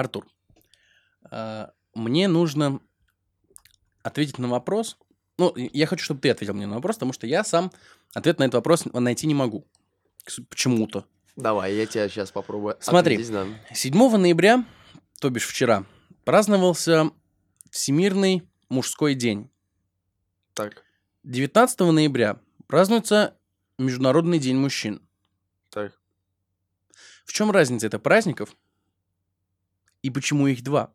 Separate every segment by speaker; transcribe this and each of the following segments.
Speaker 1: Артур, а, мне нужно ответить на вопрос. Ну, я хочу, чтобы ты ответил мне на вопрос, потому что я сам ответ на этот вопрос найти не могу. Почему-то.
Speaker 2: Давай, я тебя сейчас попробую
Speaker 1: Смотри,
Speaker 2: да.
Speaker 1: 7 ноября, то бишь вчера, праздновался Всемирный мужской день.
Speaker 2: Так,
Speaker 1: 19 ноября празднуется Международный день мужчин.
Speaker 2: так.
Speaker 1: В чем разница это праздников? И почему их два?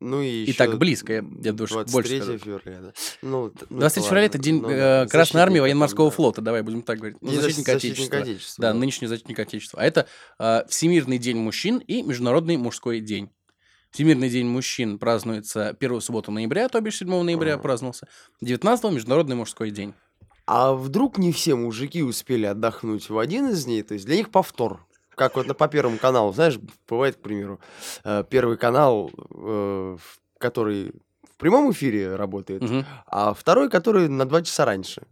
Speaker 2: Ну и,
Speaker 1: И так близко, я- я больше- больше
Speaker 2: 23
Speaker 1: скажу.
Speaker 2: февраля, да. Ну, т- ну,
Speaker 1: 23 февраля это
Speaker 2: ладно.
Speaker 1: день
Speaker 2: Ну
Speaker 1: э, Красной Армии военно-морского
Speaker 2: да.
Speaker 1: флота, давай будем так говорить. Ну,
Speaker 2: День защ-
Speaker 1: защитника
Speaker 2: защитника
Speaker 1: Отечества.
Speaker 2: Отечества,
Speaker 1: Да,
Speaker 2: да.
Speaker 1: нынешний защитник Отечества. А это э, Всемирный день мужчин и Международный мужской день. Всемирный день мужчин празднуется первую субботу ноября, то бишь 7 ноября
Speaker 2: Ага.
Speaker 1: праздновался. 19 Международный мужской день.
Speaker 2: А вдруг не все мужики успели отдохнуть в один из дней? То есть для них повтор. Как вот на, по Первому каналу, знаешь, бывает, к примеру, э, Первый канал, э, который в прямом эфире работает,
Speaker 1: Мгм.
Speaker 2: а второй, который на два часа раньше.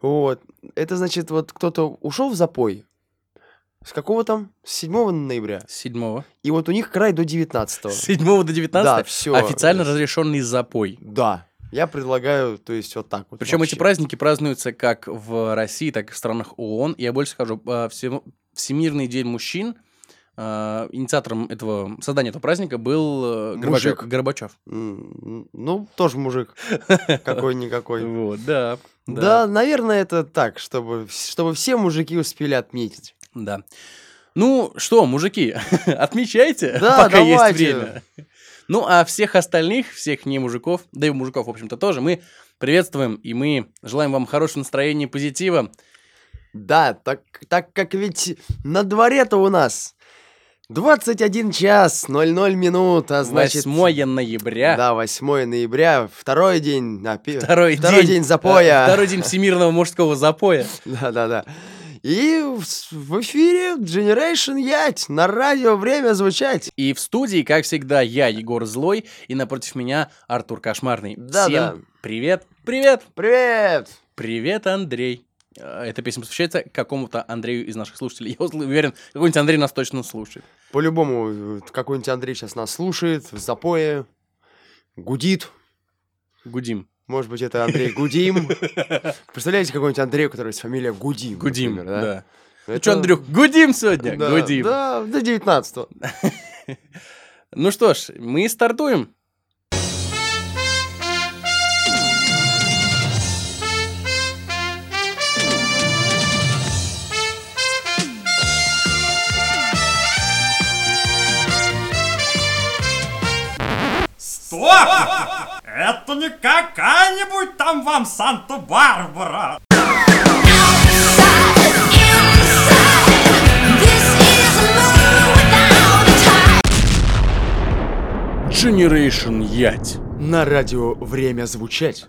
Speaker 2: Вот. Это значит, вот кто-то ушел в запой. С какого там? С 7 ноября.
Speaker 1: С 7
Speaker 2: И вот у них край до 19
Speaker 1: С 7 до 19
Speaker 2: Да, все.
Speaker 1: официально разрешенный запой.
Speaker 2: Да. Я предлагаю, то есть вот так вот.
Speaker 1: Причем эти
Speaker 2: вообще.
Speaker 1: праздники празднуются как в России, так и в странах ООН. Я больше скажу, а, всем- Всемирный день мужчин, а, инициатором этого создания этого праздника был э, Горбачев.
Speaker 2: Мужик.
Speaker 1: Горбачев.
Speaker 2: Ну, тоже мужик. Какой-никакой.
Speaker 1: Вот, да.
Speaker 2: Да, наверное, это так, чтобы, чтобы все мужики успели отметить.
Speaker 1: Да. Ну что, мужики, отмечайте,
Speaker 2: Да,
Speaker 1: пока есть время. Ну, а всех остальных, всех не мужиков, да и мужиков, в общем-то, тоже, мы приветствуем, и мы желаем вам хорошего настроения позитива.
Speaker 2: Да, так, так как ведь на дворе-то у нас 21 час 00 минут, а значит...
Speaker 1: 8 ноября,
Speaker 2: Да, 8 ноября, второй день...
Speaker 1: второй,
Speaker 2: второй день, запоя.
Speaker 1: э, Второй день всемирного мужского запоя.
Speaker 2: Да-да-да. И в, эфире Generation Ять на радио время звучать.
Speaker 1: И в студии, как всегда, я, Егор Злой, и напротив меня Артур Кошмарный.
Speaker 2: Да-да.
Speaker 1: Всем привет, привет,
Speaker 2: Привет!
Speaker 1: привет, Андрей. Э, Эта песня посвящается какому-то Андрею из наших слушателей. Я уверен, какой-нибудь Андрей нас точно слушает.
Speaker 2: По-любому, какой-нибудь Андрей сейчас нас слушает, в запое, гудит.
Speaker 1: Гудим.
Speaker 2: Может быть, это Андрей Гудим. Представляете, какой-нибудь Андрей, у которого есть фамилия Гудим,
Speaker 1: Гудим,
Speaker 2: например,
Speaker 1: да. Ну
Speaker 2: Это-
Speaker 1: что, Андрюх, гудим сегодня?
Speaker 2: Да,
Speaker 1: Гудим.
Speaker 2: Да, до 19
Speaker 1: Ну что ж, мы стартуем.
Speaker 3: Это не какая-нибудь там вам Санта-Барбара.
Speaker 1: Generation Ять.
Speaker 2: На радио время звучать.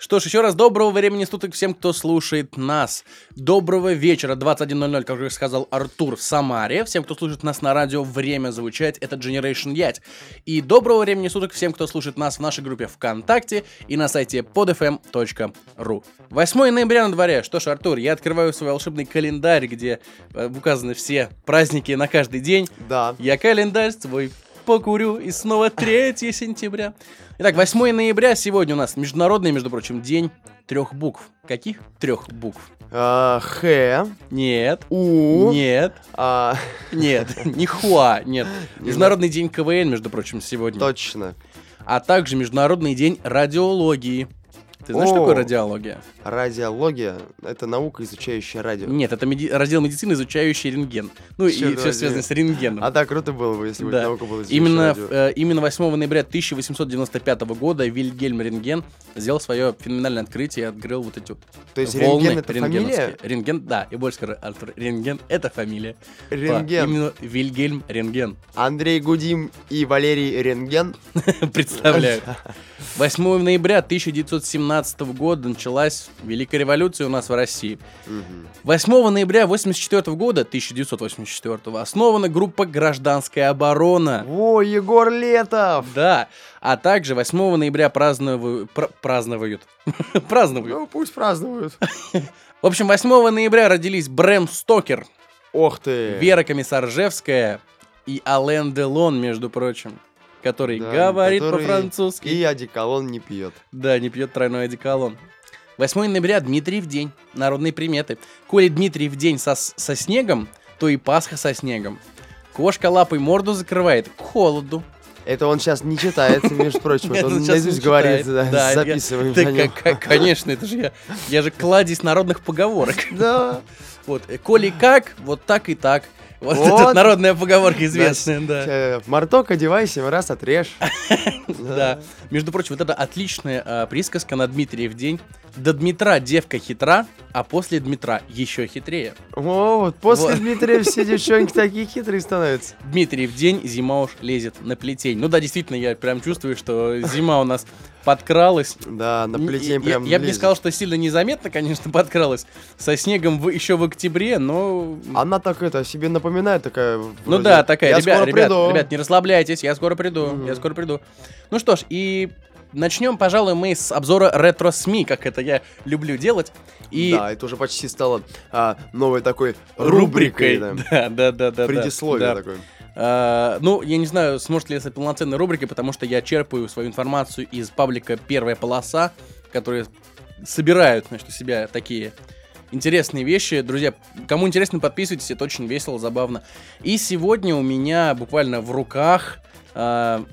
Speaker 1: Что ж, еще раз доброго времени суток всем, кто слушает нас. Доброго вечера, 21.00, как уже сказал Артур в Самаре. Всем, кто слушает нас на радио «Время звучать», это Generation Ять. И доброго времени суток всем, кто слушает нас в нашей группе ВКонтакте и на сайте podfm.ru. 8 ноября на дворе. Что ж, Артур, я открываю свой волшебный календарь, где э, указаны все праздники на каждый день.
Speaker 2: Да.
Speaker 1: Я календарь свой покурю, и снова 3 сентября. Итак, 8 ноября сегодня у нас международный, между прочим, день трех букв. Каких трех букв?
Speaker 2: А, Х,
Speaker 1: Нет.
Speaker 2: У,
Speaker 1: Нет.
Speaker 2: а,
Speaker 1: Нет. Не хуа. Нет. Международный день КВН, между прочим, сегодня.
Speaker 2: точно.
Speaker 1: А также Международный день радиологии. Ты знаешь,
Speaker 2: О.
Speaker 1: что такое радиология?
Speaker 2: Радиология — это наука, изучающая радио.
Speaker 1: Нет, это меди- раздел медицины, изучающий рентген. Ну
Speaker 2: Чё
Speaker 1: и все связано с рентгеном.
Speaker 2: А так круто было бы, если бы
Speaker 1: Да.
Speaker 2: наука была
Speaker 1: Именно,
Speaker 2: радио.
Speaker 1: э, именно 8 ноября 1895 года Вильгельм Рентген сделал свое феноменальное открытие и открыл вот эти
Speaker 2: То есть
Speaker 1: волны
Speaker 2: рентген — это фамилия?
Speaker 1: Рентген, да, и больше скажу, Артур, Рентген — это фамилия. Да,
Speaker 2: Рентген.
Speaker 1: именно Вильгельм Рентген.
Speaker 2: Андрей Гудим и Валерий Рентген.
Speaker 1: Представляю. 8 ноября 1917 года началась Великая революция у нас в России.
Speaker 2: Мгм.
Speaker 1: 8 ноября 1984 года, 1984 основана группа «Гражданская оборона».
Speaker 2: О, Егор Летов!
Speaker 1: Да, а также 8 ноября празднуют... пра- празднуют. празднуют.
Speaker 2: Ну, пусть празднуют.
Speaker 1: В общем, 8 ноября родились Брэм Стокер,
Speaker 2: Ох ты!
Speaker 1: Вера Комиссаржевская и Ален Делон, между прочим, который
Speaker 2: Да,
Speaker 1: говорит
Speaker 2: который
Speaker 1: по-французски.
Speaker 2: И одеколон не пьет.
Speaker 1: Да, не пьет тройной одеколон. 8 ноября Дмитриев день. Народные приметы. Коли Дмитриев день со, со снегом, то и Пасха со снегом. Кошка лапой морду закрывает к холоду.
Speaker 2: Это он сейчас не читает, между прочим. Он наизусть говорит, записываем
Speaker 1: Да, конечно, это же я. Я же кладезь народных поговорок.
Speaker 2: Да.
Speaker 1: Вот, э, коли как, вот так и так. Вот,
Speaker 2: Вот.
Speaker 1: это народная поговорка известная, да.
Speaker 2: Э, Марток одевай, семь раз отрежь.
Speaker 1: Да. Между прочим, вот это отличная а, присказка на Дмитриев день. До Дмитра девка хитра, а после Дмитра еще хитрее.
Speaker 2: О, вот после
Speaker 1: Вот.
Speaker 2: Дмитрия все девчонки такие хитрые становятся.
Speaker 1: Дмитриев день, зима уж лезет на плетень. Ну да, действительно, я прям чувствую, что зима у нас подкралась.
Speaker 2: Да, на плетень прям
Speaker 1: Я бы не сказал, что сильно незаметно, конечно, подкралась. Со снегом в- еще в октябре, но...
Speaker 2: Она так это, себе напоминает такая.
Speaker 1: Ну да, такая,
Speaker 2: «Я
Speaker 1: ребят,
Speaker 2: скоро
Speaker 1: ребят,
Speaker 2: приду».
Speaker 1: ребят, не расслабляйтесь, я скоро приду, я скоро приду. Ну что ж, и начнем, пожалуй, мы с обзора ретро-СМИ, как это я люблю делать. И
Speaker 2: Да, это уже почти стало а, новой такой рубрикой.
Speaker 1: рубрикой.
Speaker 2: да.
Speaker 1: Да, да, да.
Speaker 2: Предисловие
Speaker 1: да.
Speaker 2: такое.
Speaker 1: А, ну, я не знаю, сможет ли это полноценной рубрикой, потому что я черпаю свою информацию из паблика «Первая полоса», которые собирают, значит, у себя такие интересные вещи. Друзья, кому интересно, подписывайтесь, это очень весело, забавно. И сегодня у меня буквально в руках а,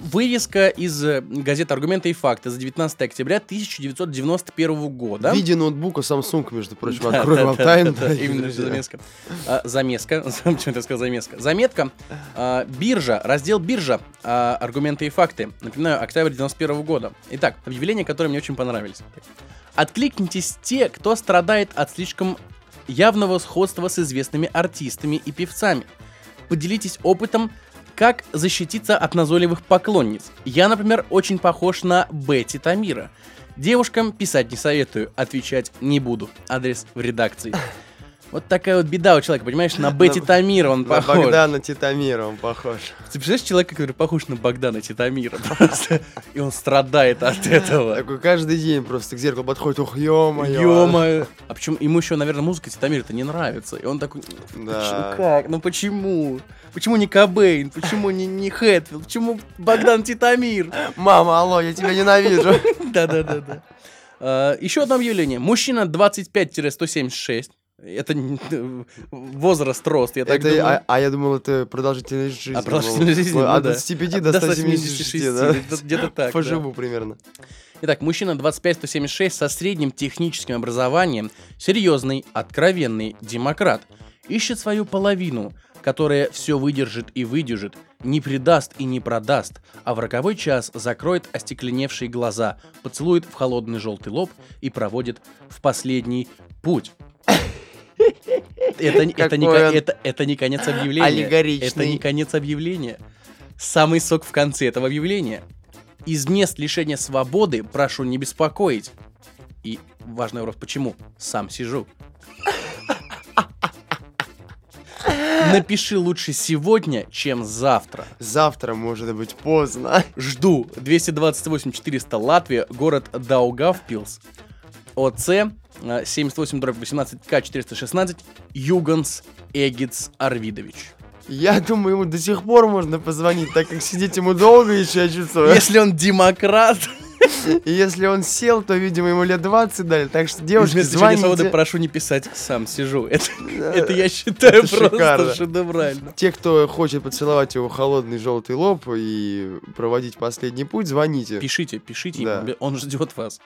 Speaker 1: вырезка из э, газеты «Аргументы и факты» за 19 октября 1991 года.
Speaker 2: В виде ноутбука Samsung, между прочим,
Speaker 1: Да,
Speaker 2: открою
Speaker 1: да,
Speaker 2: вам
Speaker 1: да,
Speaker 2: тайну.
Speaker 1: да, да, именно замеска. А, Замеска. Почему я сказал замеска? Заметка. А, Биржа. Раздел биржа. А, Аргументы и факты. Напоминаю, октябрь 91 года. Итак, объявления, которые мне очень понравились. Откликнитесь те, кто страдает от слишком явного сходства с известными артистами и певцами. Поделитесь опытом, как защититься от назойливых поклонниц. Я, например, очень похож на Бетти Тамира. Девушкам писать не советую, отвечать не буду. Адрес в редакции. Вот такая вот беда у человека, понимаешь, на Бетти
Speaker 2: На-
Speaker 1: Тамира он
Speaker 2: На
Speaker 1: похож.
Speaker 2: Богдана Титамира он похож.
Speaker 1: Ты представляешь человека, который похож на Богдана Титамира просто, и он страдает от этого.
Speaker 2: Такой каждый день просто к зеркалу подходит, ох, ё-моё.
Speaker 1: Ё-моё. А почему ему еще, наверное, музыка Титамира-то не нравится. И он такой,
Speaker 2: Да.
Speaker 1: «Почему- как? Ну почему? Почему не Кобейн? Почему не, не Хэтфилд? Почему Богдан Титамир?
Speaker 2: Мама, алло, я тебя ненавижу.
Speaker 1: Да-да-да-да. А, Еще одно объявление. Мужчина 25-176. Это возраст, рост, я так
Speaker 2: Это,
Speaker 1: думаю.
Speaker 2: а, а я думал, это продолжительность жизни.
Speaker 1: А продолжительность жизни,
Speaker 2: От
Speaker 1: ну да.
Speaker 2: 25 до 176, да?
Speaker 1: где-то- так. да.
Speaker 2: Поживу примерно.
Speaker 1: Итак, мужчина 25-176 со средним техническим образованием, серьезный, откровенный демократ. Ищет свою половину, которая все выдержит и выдержит, не предаст и не продаст, а в роковой час закроет остекленевшие глаза, поцелует в холодный желтый лоб и проводит в последний путь. Это, не- это, не, это, это не конец объявления.
Speaker 2: аллегоричный.
Speaker 1: Это не конец объявления. Самый сок в конце этого объявления. Из мест лишения свободы прошу не беспокоить. И важный вопрос, почему? Сам сижу. Напиши лучше сегодня, чем завтра.
Speaker 2: Завтра может быть поздно.
Speaker 1: Жду 228 400 Латвия, город Даугавпилс. ОЦ э, 78 18 К 416 Юганс Эгиц Арвидович.
Speaker 2: Я думаю, ему до сих пор можно позвонить, так как сидеть ему долго еще, я чувствую.
Speaker 1: Если он демократ,
Speaker 2: И если он сел, то, видимо, ему лет 20 дали. Так что, девушки,
Speaker 1: Вместо
Speaker 2: звоните.
Speaker 1: прошу не писать «сам сижу». Это, это я считаю
Speaker 2: Это
Speaker 1: просто
Speaker 2: шикарно.
Speaker 1: шедеврально.
Speaker 2: Те, кто хочет поцеловать его холодный желтый лоб и проводить последний путь, звоните.
Speaker 1: Пишите, пишите,
Speaker 2: Да.
Speaker 1: он ждет вас.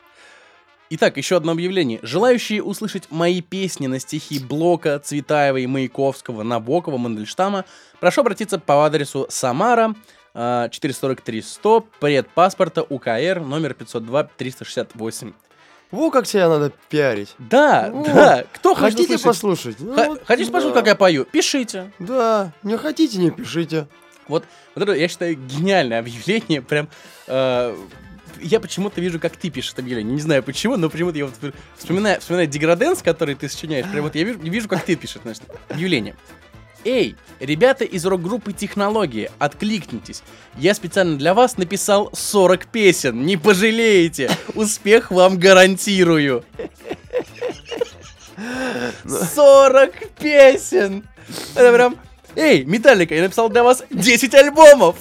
Speaker 1: Итак, еще одно объявление. Желающие услышать мои песни на стихи Блока, Цветаевой, Маяковского, Набокова, Мандельштама, прошу обратиться по адресу Самара, а, 443 100, предпаспорта УКР, номер 502 368.
Speaker 2: Во как тебя надо пиарить.
Speaker 1: Да,
Speaker 2: О,
Speaker 1: да, кто хочет
Speaker 2: Хотите
Speaker 1: услышать?
Speaker 2: послушать? Ну
Speaker 1: Х-
Speaker 2: вот,
Speaker 1: Хотите
Speaker 2: да.
Speaker 1: послушать, как я пою? Пишите.
Speaker 2: Да, не хотите, не пишите.
Speaker 1: Вот, вот это, я считаю, гениальное объявление. Прям э, я почему-то вижу, как ты пишешь это объявление. Не знаю почему, но почему-то я вот вспоминаю, вспоминаю деграденс, который ты сочиняешь. Прям вот я вижу, вижу как ты пишешь значит, объявление. Эй, ребята из рок-группы «Технологии», откликнитесь. Я специально для вас написал 40 песен, не пожалеете. Успех вам гарантирую. 40 песен! Это прям... Эй, Металлика, я написал для вас 10 альбомов!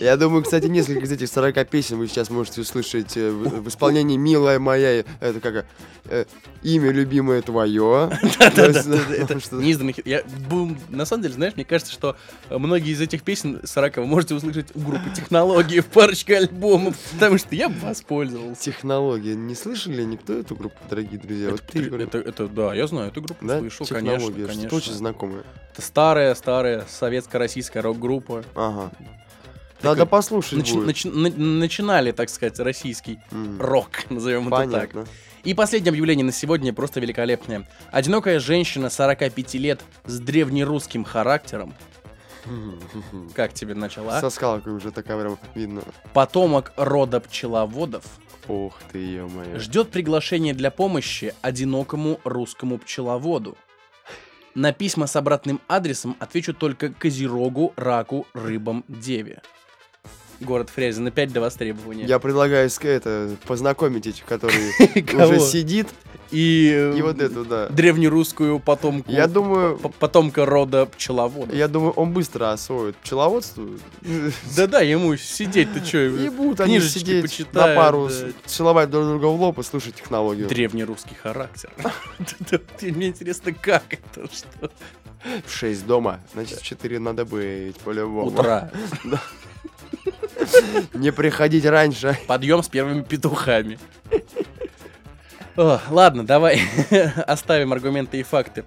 Speaker 2: Я думаю, кстати, несколько из этих 40 песен вы сейчас можете услышать э, в, в исполнении «Милая моя», это как э, «Имя любимое твое».
Speaker 1: Это неизданный. Я, бум, на самом деле, знаешь, мне кажется, что многие из этих песен 40 вы можете услышать у группы «Технологии» в парочке альбомов, потому что я воспользовался.
Speaker 2: Технология. Не слышали никто эту группу, дорогие друзья? Вот ты, говорю.
Speaker 1: Это, это, да, я знаю эту группу, слышал, конечно.
Speaker 2: Что-то очень знакомое.
Speaker 1: Это старая, старая советско-российская рок-группа.
Speaker 2: Ага. Надо послушать
Speaker 1: Начи-
Speaker 2: будет.
Speaker 1: начи- на- начинали, так сказать, российский
Speaker 2: М,
Speaker 1: рок, назовем это так.
Speaker 2: Понятно.
Speaker 1: И последнее объявление на сегодня просто великолепное. Одинокая женщина 45 лет с древнерусским характером. Как тебе начала?
Speaker 2: Со скалкой уже такая прям видно.
Speaker 1: Потомок рода пчеловодов
Speaker 2: Ох ты, ё-моё.
Speaker 1: ждет приглашение для помощи одинокому русскому пчеловоду. На письма с обратным адресом отвечу только Козерогу, Раку, Рыбам, Деве. Город Фрязино 5 до востребования.
Speaker 2: Я предлагаю это, познакомить этих, которые уже сидит,
Speaker 1: И,
Speaker 2: и вот эту, да.
Speaker 1: древнерусскую потомку,
Speaker 2: Я думаю,
Speaker 1: потомка рода пчеловодов.
Speaker 2: я думаю, он быстро освоит пчеловодство.
Speaker 1: Да-да, ему сидеть-то что?
Speaker 2: И будут они сидеть на
Speaker 1: почитают,
Speaker 2: пару,
Speaker 1: да.
Speaker 2: с- целовать друг друга в лоб и слушать технологию.
Speaker 1: Древнерусский характер. Мне интересно, как это, что?
Speaker 2: В 6 дома, значит, в 4 надо быть, по-любому.
Speaker 1: Утра.
Speaker 2: Не приходить раньше.
Speaker 1: Подъем с первыми петухами. О, ладно, давай оставим аргументы и факты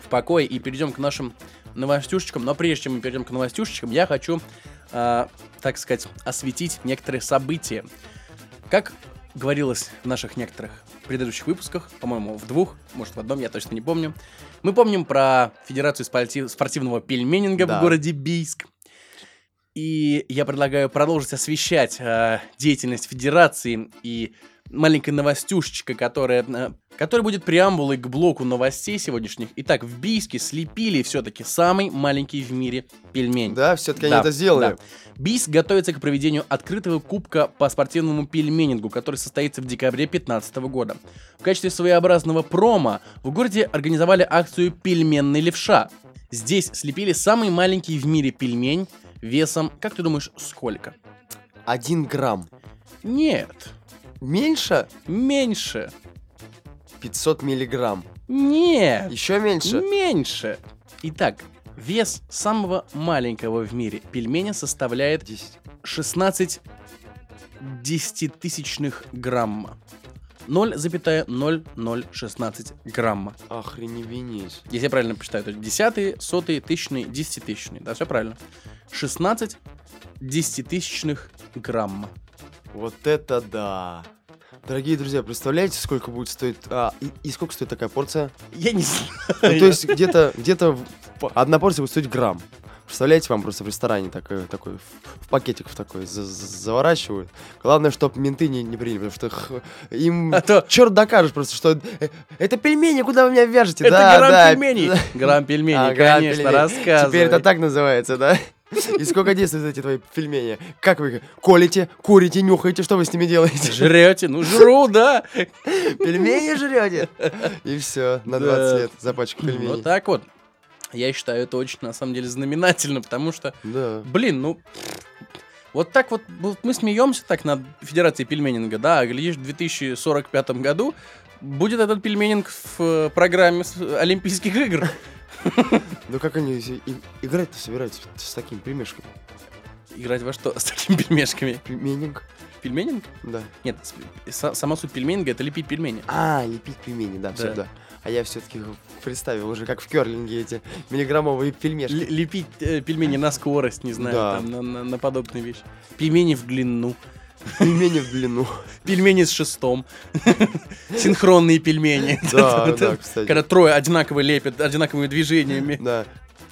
Speaker 1: в покое и перейдем к нашим новостюшечкам. Но прежде чем мы перейдем к новостюшечкам, я хочу, а, так сказать, осветить некоторые события. Как говорилось в наших некоторых предыдущих выпусках, по-моему, в двух, может в одном, я точно не помню, мы помним про Федерацию спорти- спортивного пельменинга
Speaker 2: Да.
Speaker 1: в городе Бийск. И я предлагаю продолжить освещать э, деятельность Федерации и маленькая новостюшечка, которая, э, которая будет преамбулой к блоку новостей сегодняшних. Итак, в Бийске слепили все-таки самый маленький в мире пельмень.
Speaker 2: Да, все-таки они
Speaker 1: Да,
Speaker 2: это сделали.
Speaker 1: да. Бийск готовится к проведению открытого кубка по спортивному пельменингу, который состоится в декабре 2015 года. В качестве своеобразного промо в городе организовали акцию «Пельменный левша». Здесь слепили самый маленький в мире пельмень весом, как ты думаешь, сколько?
Speaker 2: Один грамм.
Speaker 1: Нет,
Speaker 2: Меньше?
Speaker 1: меньше.
Speaker 2: 500 миллиграмм.
Speaker 1: Нет,
Speaker 2: Еще меньше?
Speaker 1: меньше. Итак, вес самого маленького в мире пельменя составляет
Speaker 2: 10.
Speaker 1: 16 десятитысячных грамма. 0,0016 грамма.
Speaker 2: Охреневенись.
Speaker 1: Если я правильно посчитаю, то есть десятые, сотые, тысячные, десятитысячные. Да, все правильно. 16 десятитысячных грамма.
Speaker 2: Вот это да. Дорогие друзья, представляете, сколько будет стоить... а, и, и сколько стоит такая порция?
Speaker 1: Я не знаю.
Speaker 2: Ну, то есть где-то где одна порция будет стоить грамм. Представляете, вам просто в ресторане такой, такой в, пакетик в такой за- за- заворачивают. Главное, чтобы менты не, не приняли, потому что х- им
Speaker 1: А то-
Speaker 2: черт докажешь просто, что э, это пельмени, куда вы меня вяжете?
Speaker 1: Это
Speaker 2: да,
Speaker 1: грамм
Speaker 2: да,
Speaker 1: пельменей. Грамм пельменей,
Speaker 2: А,
Speaker 1: конечно,
Speaker 2: пельменей.
Speaker 1: рассказывай.
Speaker 2: Теперь это так называется, да? И сколько действуют эти твои пельмени? Как вы их колите, курите, нюхаете, что вы с ними делаете?
Speaker 1: Жрете? Ну, жру, да.
Speaker 2: Пельмени жрете? И все, на 20
Speaker 1: Да.
Speaker 2: лет за пачку пельменей.
Speaker 1: Вот так вот. Я считаю это очень, на самом деле, знаменательно, потому что,
Speaker 2: Да.
Speaker 1: блин, ну, вот так вот, вот мы смеемся так над Федерацией пельменинга, да, а глядишь, в 2045 году будет этот пельменинг в э, программе с- Олимпийских игр.
Speaker 2: Ну как они играть-то собираются с такими пельмешками?
Speaker 1: Играть во что с такими пельмешками?
Speaker 2: Пельменинг?
Speaker 1: Пельменинг?
Speaker 2: Да.
Speaker 1: Нет, сама суть пельменинга это лепить пельмени.
Speaker 2: А, лепить пельмени, да, все,
Speaker 1: Да.
Speaker 2: А я все-таки представил уже, как в керлинге эти миллиграммовые пельмешки.
Speaker 1: Л- лепить э, пельмени на скорость, не знаю,
Speaker 2: Да.
Speaker 1: там, на, на- на подобные вещи. Пельмени в длину.
Speaker 2: Пельмени в длину.
Speaker 1: Пельмени с шестом. Синхронные пельмени.
Speaker 2: Да, да, кстати.
Speaker 1: Когда трое одинаково лепят, одинаковыми движениями.
Speaker 2: Да.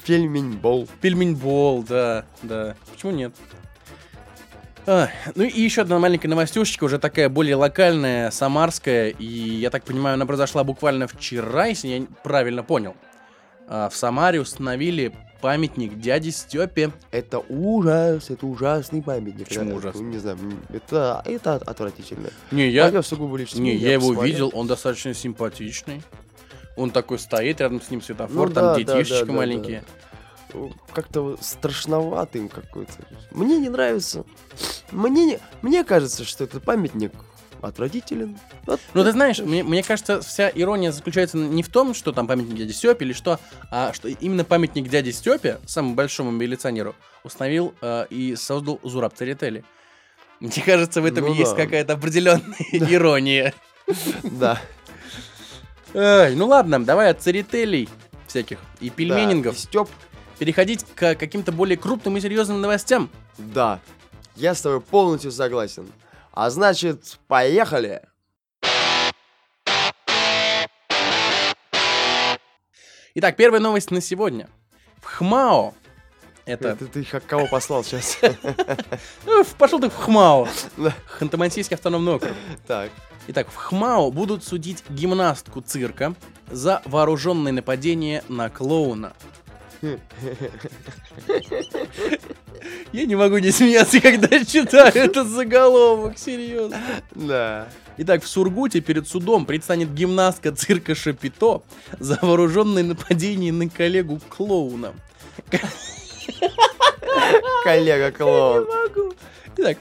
Speaker 2: Пельмень-бол.
Speaker 1: Пельмень-бол, да, да. Почему нет? А, ну и еще одна маленькая новостюшечка, уже такая более локальная, самарская, и я так понимаю, она произошла буквально вчера, если я правильно понял. А, в Самаре установили памятник дяде Степе.
Speaker 2: Это ужас, это ужасный памятник.
Speaker 1: Почему
Speaker 2: Да,
Speaker 1: ужасный?
Speaker 2: ну, Не знаю, это, это отвратительно.
Speaker 1: Не, я,
Speaker 2: Мое сугубо личное
Speaker 1: не,
Speaker 2: мнение,
Speaker 1: я его
Speaker 2: посмотрел.
Speaker 1: видел, он достаточно симпатичный. Он такой стоит, рядом с ним светофор,
Speaker 2: Ну
Speaker 1: там
Speaker 2: да, да,
Speaker 1: детишечка
Speaker 2: да, да,
Speaker 1: маленькие.
Speaker 2: э, как-то страшноватым какой-то. Мне не нравится. Мне, не, мне кажется, что этот памятник отвратителен. Вот
Speaker 1: Ну, ты знаешь, мне, мне кажется, вся ирония заключается не в том, что там памятник дяде Степе или что, а что именно памятник дяде Степе, самому большому милиционеру, установил э, и создал Зураб Церетели. Мне кажется, в этом
Speaker 2: Ну
Speaker 1: есть
Speaker 2: да.
Speaker 1: какая-то определенная ирония.
Speaker 2: Да.
Speaker 1: Ай, ну ладно, давай от церетелей всяких и пельменингов
Speaker 2: Степ,
Speaker 1: переходить к каким-то более крупным и серьезным новостям.
Speaker 2: да. Я с тобой полностью согласен. А значит, поехали.
Speaker 1: Итак, первая новость на сегодня. В ХМАО, это...
Speaker 2: Это ты х- кого послал сейчас?
Speaker 1: Ну, пошел ты в ХМАО.
Speaker 2: Да.
Speaker 1: Ханты-Мансийский автономный округ.
Speaker 2: Так.
Speaker 1: Итак, в ХМАО будут судить гимнастку цирка за вооруженное нападение на клоуна. Я не могу не смеяться, когда читаю этот заголовок, серьезно.
Speaker 2: Да.
Speaker 1: Итак, в Сургуте перед судом предстанет гимнастка цирка Шапито за вооруженное нападение на коллегу клоуна.
Speaker 2: Коллега клоун.
Speaker 1: могу. Итак,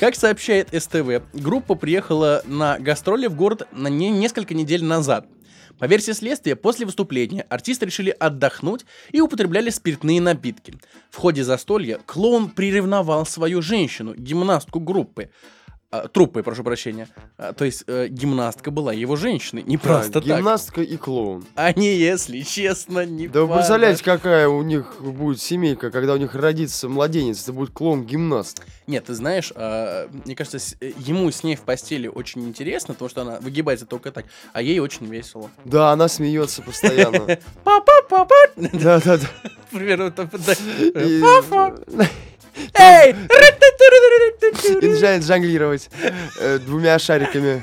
Speaker 1: как сообщает СТВ, группа приехала на гастроли в город на не- несколько недель назад. По версии следствия, после выступления артисты решили отдохнуть и употребляли спиртные напитки. В ходе застолья клоун приревновал свою женщину, гимнастку группы. А, труппы, прошу прощения. А, то есть э, гимнастка была его женщиной, не просто
Speaker 2: Так,
Speaker 1: так.
Speaker 2: Гимнастка и клоун.
Speaker 1: А не если честно, не
Speaker 2: Да вы представляете, какая у них будет семейка, когда у них родится младенец, это будет клоун-гимнаст.
Speaker 1: Нет, ты знаешь, а, мне кажется, с- э, ему с ней в постели очень интересно, потому что она выгибается только так, а ей очень весело.
Speaker 2: Да, она смеется постоянно.
Speaker 1: Папа, папа!
Speaker 2: Да, да, да.
Speaker 1: Примерно да.
Speaker 2: И-
Speaker 1: Папа! Эй!
Speaker 2: И начинает жонглировать э, двумя шариками.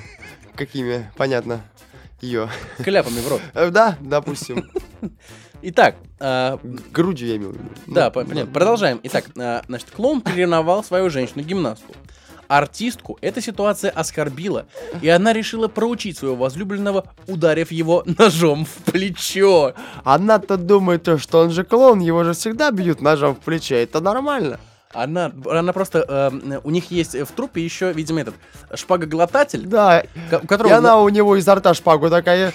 Speaker 2: Какими? Понятно. Ее.
Speaker 1: Кляпами в рот.
Speaker 2: Да, допустим.
Speaker 1: Итак,
Speaker 2: Г- Грудью я имел в виду.
Speaker 1: да, по- понятно. Продолжаем. Итак, а, значит, клоун приревновал свою женщину-гимнастку. Артистку эта ситуация оскорбила, и она решила проучить своего возлюбленного, ударив его ножом в плечо.
Speaker 2: Она-то думает, то, что он же клоун, его же всегда бьют ножом в плече, это нормально.
Speaker 1: Она, она просто, э, у них есть в трупе еще, видимо, этот шпагоглотатель,
Speaker 2: Да,
Speaker 1: у
Speaker 2: и
Speaker 1: которого...
Speaker 2: она у него изо рта шпагу такая,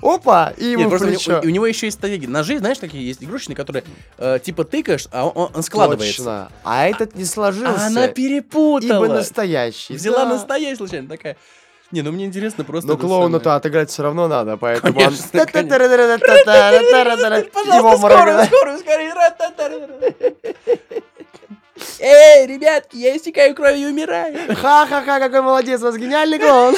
Speaker 2: опа, и
Speaker 1: Нет,
Speaker 2: ему
Speaker 1: просто у,
Speaker 2: плечо.
Speaker 1: него- у него еще есть такие ножи, знаешь, такие есть игрушечные, которые э, типа тыкаешь, а он, он складывается.
Speaker 2: Точно. А этот не сложился.
Speaker 1: Она перепутала.
Speaker 2: Ибо настоящий.
Speaker 1: Взяла
Speaker 2: да.
Speaker 1: настоящий случайно такая. Не, ну мне интересно просто.
Speaker 2: Но
Speaker 1: это
Speaker 2: клоуну-то
Speaker 1: самое.
Speaker 2: отыграть все равно надо, поэтому
Speaker 1: Конечно,
Speaker 2: он...
Speaker 1: конечно.
Speaker 2: Его
Speaker 1: Пожалуйста, скорую, скорую, скорее. Эй, ребятки, я истекаю кровью и умираю.
Speaker 2: Ха-ха-ха, какой молодец, у вас гениальный клоун.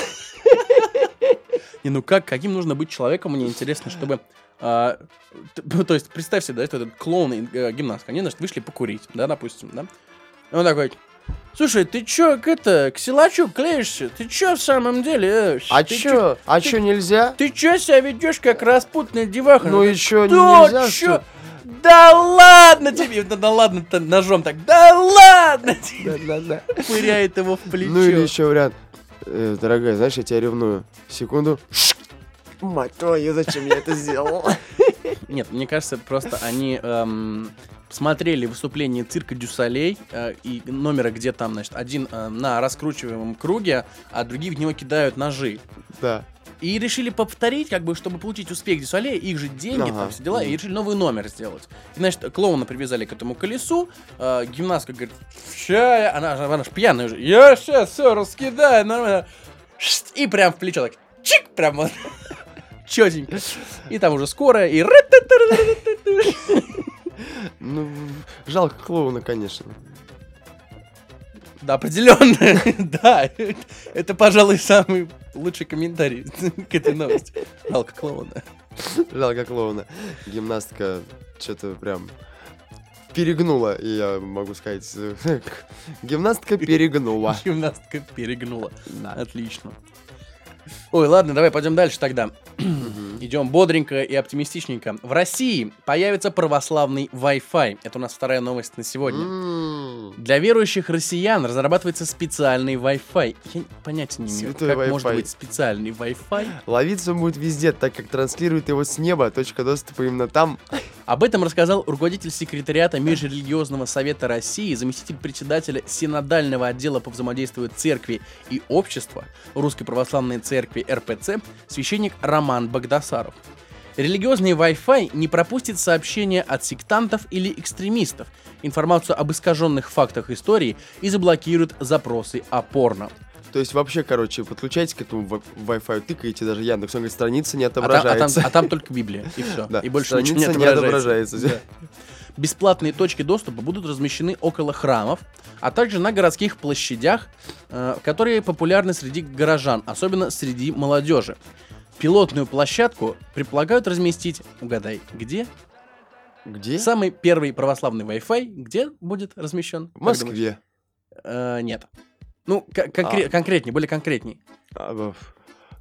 Speaker 1: Не, ну как, каким нужно быть человеком, мне интересно, чтобы... а, то есть, представь себе, да, что этот клоун и э, гимнастка, они, значит, вышли покурить, да, допустим, да? И он такой, слушай, ты чё, к это, к силачу клеишься? Ты чё в самом деле? э,
Speaker 2: А
Speaker 1: ты
Speaker 2: чё? А чё нельзя?
Speaker 1: Ты чё себя ведешь, как распутная деваха?
Speaker 2: Ну и чё,
Speaker 1: Да
Speaker 2: нельзя,
Speaker 1: чё?
Speaker 2: что?
Speaker 1: Да ладно тебе! Да, да ладно ножом так. Да ладно тебе! Пыряет его в плечо.
Speaker 2: Ну или еще вариант. Э, Дорогая, знаешь, я тебя ревную. Секунду. Мать твою, зачем я это сделал?
Speaker 1: Нет, мне кажется, просто они эм, смотрели выступление цирка Дюсалей э, и номера, где там, значит, один э, на раскручиваемом круге, а другие в него кидают ножи.
Speaker 2: Да.
Speaker 1: И решили повторить, как бы, чтобы получить успех Дюсалея, их же деньги,
Speaker 2: Ага.
Speaker 1: там все дела, и решили новый номер сделать. И, значит, клоуна привязали к этому колесу, э, гимнастка говорит, ща я, она, же- она же пьяная уже, я сейчас все раскидаю, нормально. И прям в плечо так, чик, прям вот, четенько. И там уже скорая, и
Speaker 2: Ну, жалко клоуна, конечно.
Speaker 1: Да, определенно, да. Это, пожалуй, самый лучший комментарий к этой новости. Жалко клоуна.
Speaker 2: Жалко клоуна. Гимнастка что-то прям перегнула, и я могу сказать, гимнастка перегнула.
Speaker 1: Гимнастка перегнула.
Speaker 2: Да.
Speaker 1: Отлично. Ой, ладно, давай пойдем дальше тогда. Идем бодренько и оптимистичненько. В России появится православный Wi-Fi. Это у нас вторая новость на сегодня. Для верующих россиян разрабатывается специальный Wi-Fi. Я понятия не имею,
Speaker 2: Святой
Speaker 1: как может
Speaker 2: Wi-Fi.
Speaker 1: быть специальный Wi-Fi.
Speaker 2: Ловиться будет везде, так как транслирует его с неба, точка доступа именно там.
Speaker 1: Об этом рассказал руководитель секретариата Межрелигиозного совета России, заместитель председателя Синодального отдела по взаимодействию церкви и общества Русской Православной Церкви РПЦ, священник Роман Багдасаров. Религиозный Wi-Fi не пропустит сообщения от сектантов или экстремистов, информацию об искаженных фактах истории и заблокирует запросы о порно.
Speaker 2: То есть вообще, короче, подключайтесь к этому wi- Wi-Fi, тыкаете даже Яндекс, он говорит, страница не
Speaker 1: А там, а там-
Speaker 2: отображается.
Speaker 1: а там только Библия, и все.
Speaker 2: Да,
Speaker 1: И больше ничего не
Speaker 2: страница не
Speaker 1: отображается.
Speaker 2: отображается.
Speaker 1: Да. Бесплатные точки доступа будут размещены около храмов, а также на городских площадях, э, которые популярны среди горожан, особенно среди молодежи. Пилотную площадку предполагают разместить, угадай, где?
Speaker 2: Где?
Speaker 1: Самый первый православный Wi-Fi, где будет размещен?
Speaker 2: В Москве.
Speaker 1: Э, нет. Ну, конкре- конкретней, более конкретней.
Speaker 2: А, в,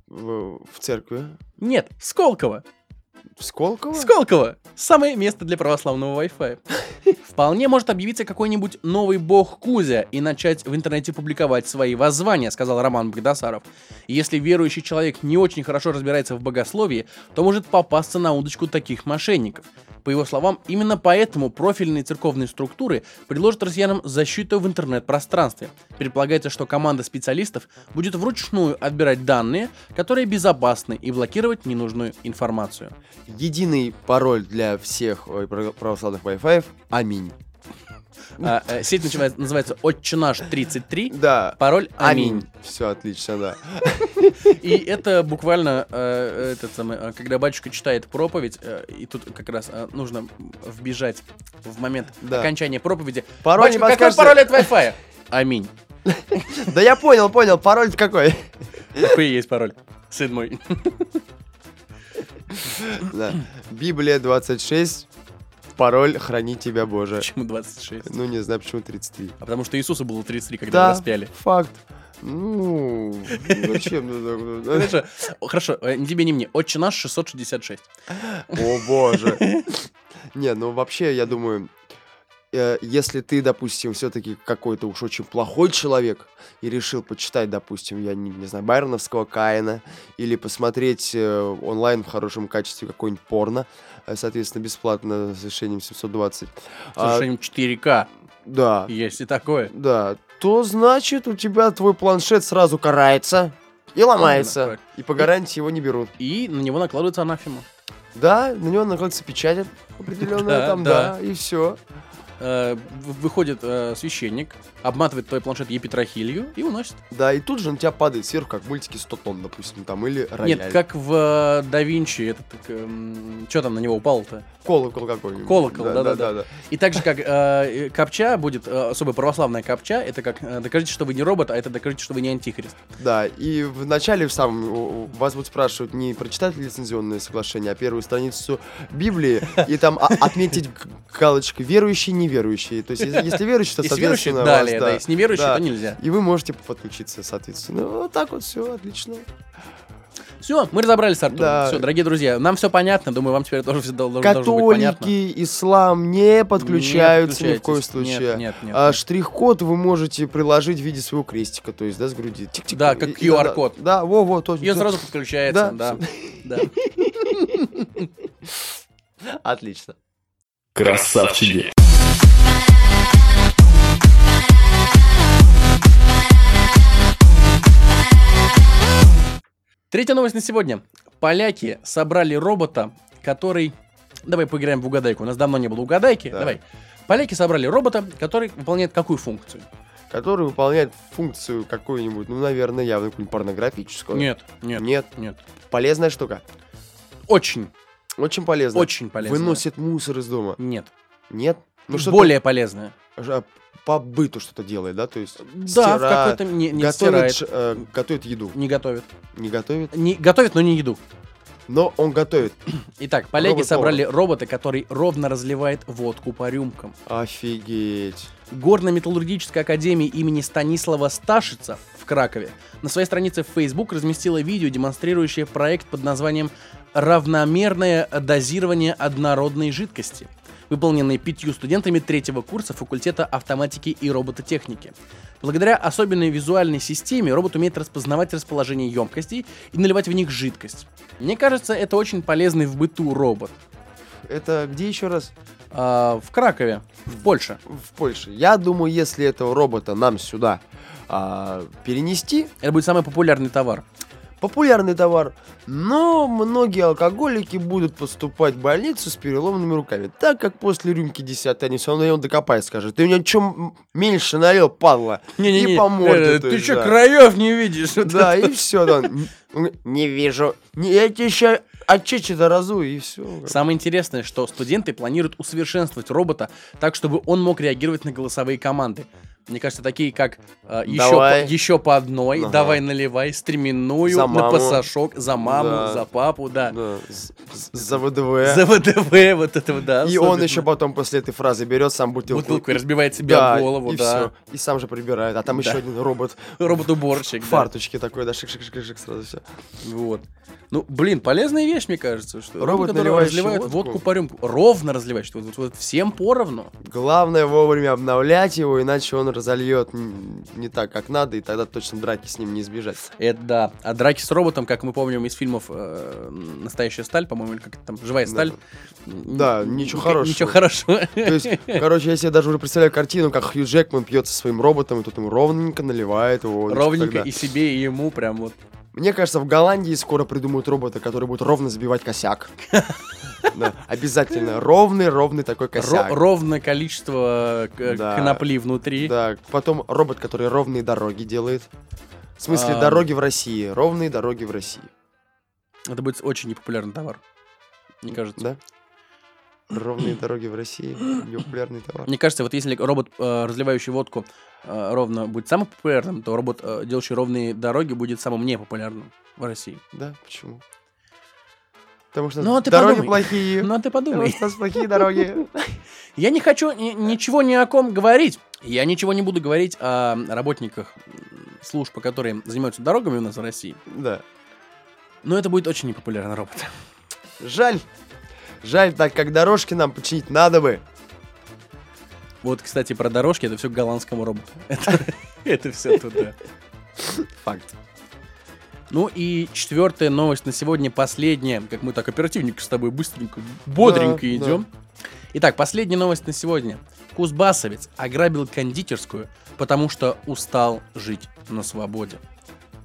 Speaker 2: в- в церкви.
Speaker 1: Нет, Сколково.
Speaker 2: В Сколково?
Speaker 1: Сколково! Самое место для православного Wi-Fi. Вполне может объявиться какой-нибудь новый бог Кузя и начать в интернете публиковать свои воззвания, сказал Роман Багдасаров. И Если верующий человек не очень хорошо разбирается в богословии, то может попасться на удочку таких мошенников. По его словам, именно поэтому профильные церковные структуры предложат россиянам защиту в интернет-пространстве. Предполагается, что команда специалистов будет вручную отбирать данные, которые безопасны, и блокировать ненужную информацию.
Speaker 2: Единый пароль для всех ой, православных Wi-Fi. Аминь.
Speaker 1: А, э, сеть начинает- называется Отче наш 33.
Speaker 2: Да.
Speaker 1: Пароль Аминь.
Speaker 2: Аминь. Все отлично, да.
Speaker 1: И это буквально э, этот самый, э, когда батюшка читает проповедь, э, и тут как раз э, нужно вбежать в момент
Speaker 2: Да.
Speaker 1: окончания проповеди.
Speaker 2: Пароль
Speaker 1: батюшка, какой пароль от Wi-Fi? Аминь.
Speaker 2: Да я понял, понял. Пароль какой?
Speaker 1: Какой есть пароль? Сын мой.
Speaker 2: Да. Библия 26. Пароль «Храни тебя, Боже».
Speaker 1: Почему 26?
Speaker 2: Ну, не знаю, почему 33.
Speaker 1: А потому что Иисусу было 33, когда
Speaker 2: Да,
Speaker 1: распяли.
Speaker 2: факт. Ну, зачем? ну,
Speaker 1: Хорошо, э, ни тебе, ни мне. Отче наш 666.
Speaker 2: О, боже. Не, ну вообще, я думаю, э, если ты, допустим, все-таки какой-то уж очень плохой человек и решил почитать, допустим, я не, не знаю, Байроновского Каина или посмотреть э, онлайн в хорошем качестве какой-нибудь порно, э, соответственно, бесплатно с решением 720.
Speaker 1: С
Speaker 2: а,
Speaker 1: решением 4К.
Speaker 2: да,
Speaker 1: Есть и такое.
Speaker 2: да, то значит у тебя твой планшет сразу карается и ломается. И по гарантии его не берут.
Speaker 1: И на него накладывается анафема.
Speaker 2: Да, на него накладывается печать определенная
Speaker 1: Да,
Speaker 2: там,
Speaker 1: да.
Speaker 2: да, и все.
Speaker 1: Э, выходит э, священник, обматывает твой планшет епитрахилью и уносит.
Speaker 2: Да, и тут же на тебя падает сверху, как в мультике 100 тонн, допустим, там, или рояль.
Speaker 1: Нет, как в э, Да Винчи, этот, что там на него упало-то?
Speaker 2: Колокол какой-нибудь.
Speaker 1: Колокол,
Speaker 2: да,
Speaker 1: да-да-да.
Speaker 2: да.
Speaker 1: И так же, как э, э, копча будет, э, особо православная копча, это как э, докажите, что вы не робот, а это докажите, что вы не антихрист.
Speaker 2: Да, и в начале в самом вас будут спрашивать не прочитать ли лицензионное соглашение, а первую страницу Библии, и там а- отметить галочкой верующий, неверующий. То есть, если, верующий, то, соответственно,
Speaker 1: далее,
Speaker 2: вас,
Speaker 1: да. Если не верующий,
Speaker 2: Да.
Speaker 1: то нельзя.
Speaker 2: И вы можете подключиться, соответственно. Ну, вот так вот все, отлично.
Speaker 1: Все, мы разобрались с Артуром.
Speaker 2: Да.
Speaker 1: Все, дорогие друзья, нам все понятно, думаю, вам теперь тоже все должно, должно быть понятно.
Speaker 2: Католики, ислам не подключаются ни в коем случае.
Speaker 1: Нет, нет, нет.
Speaker 2: А штрих-код вы можете приложить в виде своего крестика, то есть, да, с груди. Тик-тик.
Speaker 1: Да, как
Speaker 2: и- да,
Speaker 1: QR-код.
Speaker 2: Да, во, во, точно.
Speaker 1: Он сразу подключается,
Speaker 2: Да,
Speaker 1: да. да.
Speaker 2: Отлично.
Speaker 4: Красавчики.
Speaker 1: Третья новость на сегодня. Поляки собрали робота, который... Давай поиграем в угадайку. У нас давно не было угадайки.
Speaker 2: Да.
Speaker 1: Давай. Поляки собрали робота, который выполняет какую функцию?
Speaker 2: Который выполняет функцию какую-нибудь, ну, наверное, явно какую-нибудь порнографическую.
Speaker 1: Нет, нет,
Speaker 2: Нет.
Speaker 1: нет.
Speaker 2: Полезная штука.
Speaker 1: Очень,
Speaker 2: Очень полезная.
Speaker 1: очень полезно.
Speaker 2: Выносит мусор из дома.
Speaker 1: Нет.
Speaker 2: Нет? Ну, что
Speaker 1: Более полезное.
Speaker 2: По быту что-то делает, да? То есть
Speaker 1: Да, в
Speaker 2: стирает,
Speaker 1: какой-то... Не, не
Speaker 2: готовит,
Speaker 1: стирает,
Speaker 2: э, готовит еду.
Speaker 1: не готовит.
Speaker 2: Не готовит,
Speaker 1: Не, готовит, но не еду.
Speaker 2: но он готовит.
Speaker 1: Итак, поляки
Speaker 2: Робот-повар.
Speaker 1: собрали робота, который ровно разливает водку по рюмкам.
Speaker 2: Офигеть.
Speaker 1: Горно-металлургическая академия имени Станислава Сташица в Кракове на своей странице в Facebook разместила видео, демонстрирующее проект под названием «Равномерное дозирование однородной жидкости», выполненный пятью студентами третьего курса факультета автоматики и робототехники. Благодаря особенной визуальной системе робот умеет распознавать расположение емкостей и наливать в них жидкость. Мне кажется, это очень полезный в быту робот.
Speaker 2: Это где еще раз?
Speaker 1: А, в Кракове, в Польше.
Speaker 2: В Польше. Я думаю, если этого робота нам сюда а, перенести,
Speaker 1: Это будет самый популярный товар.
Speaker 2: Популярный товар, но многие алкоголики будут поступать в больницу с переломанными руками, так как после рюмки 10 они все равно на него докопается, скажет, ты мне чем меньше налил, падла,
Speaker 1: Не-не-не,
Speaker 2: и по морде,
Speaker 1: э, Ты что,
Speaker 2: да.
Speaker 1: краев не видишь?
Speaker 2: Да, и все, да. Не вижу. Не, Я тебе еще отчечи-то разую, и все.
Speaker 1: Самое интересное, что студенты планируют усовершенствовать робота так, чтобы он мог реагировать на голосовые команды. Мне кажется, такие как э, еще, по, еще по одной,
Speaker 2: Ага.
Speaker 1: давай наливай, стременную,
Speaker 2: За
Speaker 1: на пасашок, за маму,
Speaker 2: Да.
Speaker 1: за папу, да.
Speaker 2: Да, за ВДВ.
Speaker 1: За ВДВ вот этого, да.
Speaker 2: И он
Speaker 1: особенно.
Speaker 2: еще потом после этой фразы берет сам бутылку.
Speaker 1: бутылку и разбивает себя
Speaker 2: да,
Speaker 1: голову,
Speaker 2: и
Speaker 1: да.
Speaker 2: всё. И сам же прибирает. А там
Speaker 1: Да.
Speaker 2: еще один робот
Speaker 1: Робот-уборщик,
Speaker 2: в
Speaker 1: да.
Speaker 2: такой, да, шик-шик-шик-шик сразу все.
Speaker 1: Вот. Ну, блин, полезная вещь, мне кажется. Что
Speaker 2: Робот, наливающий
Speaker 1: разливает
Speaker 2: водку.
Speaker 1: водку по рюмку. Ровно разливает, что вот, вот всем поровну.
Speaker 2: Главное вовремя обновлять его, иначе он разольет не так, как надо, и тогда точно драки с ним не избежать.
Speaker 1: Это да. А драки с роботом, как мы помним из фильмов э, «Настоящая сталь», по-моему, или как там, «Живая
Speaker 2: Да.
Speaker 1: сталь».
Speaker 2: Да,
Speaker 1: Н-
Speaker 2: ничего хорошего.
Speaker 1: Ничего хорошего.
Speaker 2: То есть, короче, я себе даже уже представляю картину, как Хью Джекман пьет со своим роботом, и тут ему ровненько наливает его.
Speaker 1: Ровненько и себе, и ему прям вот.
Speaker 2: Мне кажется, в Голландии скоро придумают робота, который будет ровно забивать косяк. Да, обязательно. Ровный, ровный такой
Speaker 1: ро-
Speaker 2: косяк.
Speaker 1: ровное количество э,
Speaker 2: Да.
Speaker 1: конопли внутри.
Speaker 2: Да, потом робот, который ровные дороги делает. В смысле,
Speaker 1: А.
Speaker 2: дороги в России. Ровные дороги в России.
Speaker 1: Это будет очень непопулярный товар. Мне кажется.
Speaker 2: Да? Ровные дороги в России. Непопулярный товар.
Speaker 1: Мне кажется, вот если робот, э, разливающий водку, э, ровно будет самым популярным, то робот, э, делающий ровные дороги, будет самым непопулярным в России.
Speaker 2: Да, почему? Потому что
Speaker 1: Ну, а ты
Speaker 2: дороги
Speaker 1: подумай.
Speaker 2: плохие.
Speaker 1: Ну, а ты
Speaker 2: Потому
Speaker 1: подумай.
Speaker 2: что у нас плохие дороги.
Speaker 1: Я не хочу ни- ничего ни о ком говорить. Я ничего не буду говорить о работниках служб, которые занимаются дорогами у нас в России.
Speaker 2: Да.
Speaker 1: Но это будет очень непопулярный робот.
Speaker 2: Жаль. Жаль, так как дорожки нам починить надо бы.
Speaker 1: Вот, кстати, про дорожки, это все к голландскому роботу. Это, все туда. Факт. Ну и четвертая новость на сегодня, последняя. Как мы так оперативненько с тобой быстренько, бодренько
Speaker 2: Да,
Speaker 1: идем. Итак, последняя новость на сегодня. Кузбассовец ограбил кондитерскую, потому что устал жить на свободе.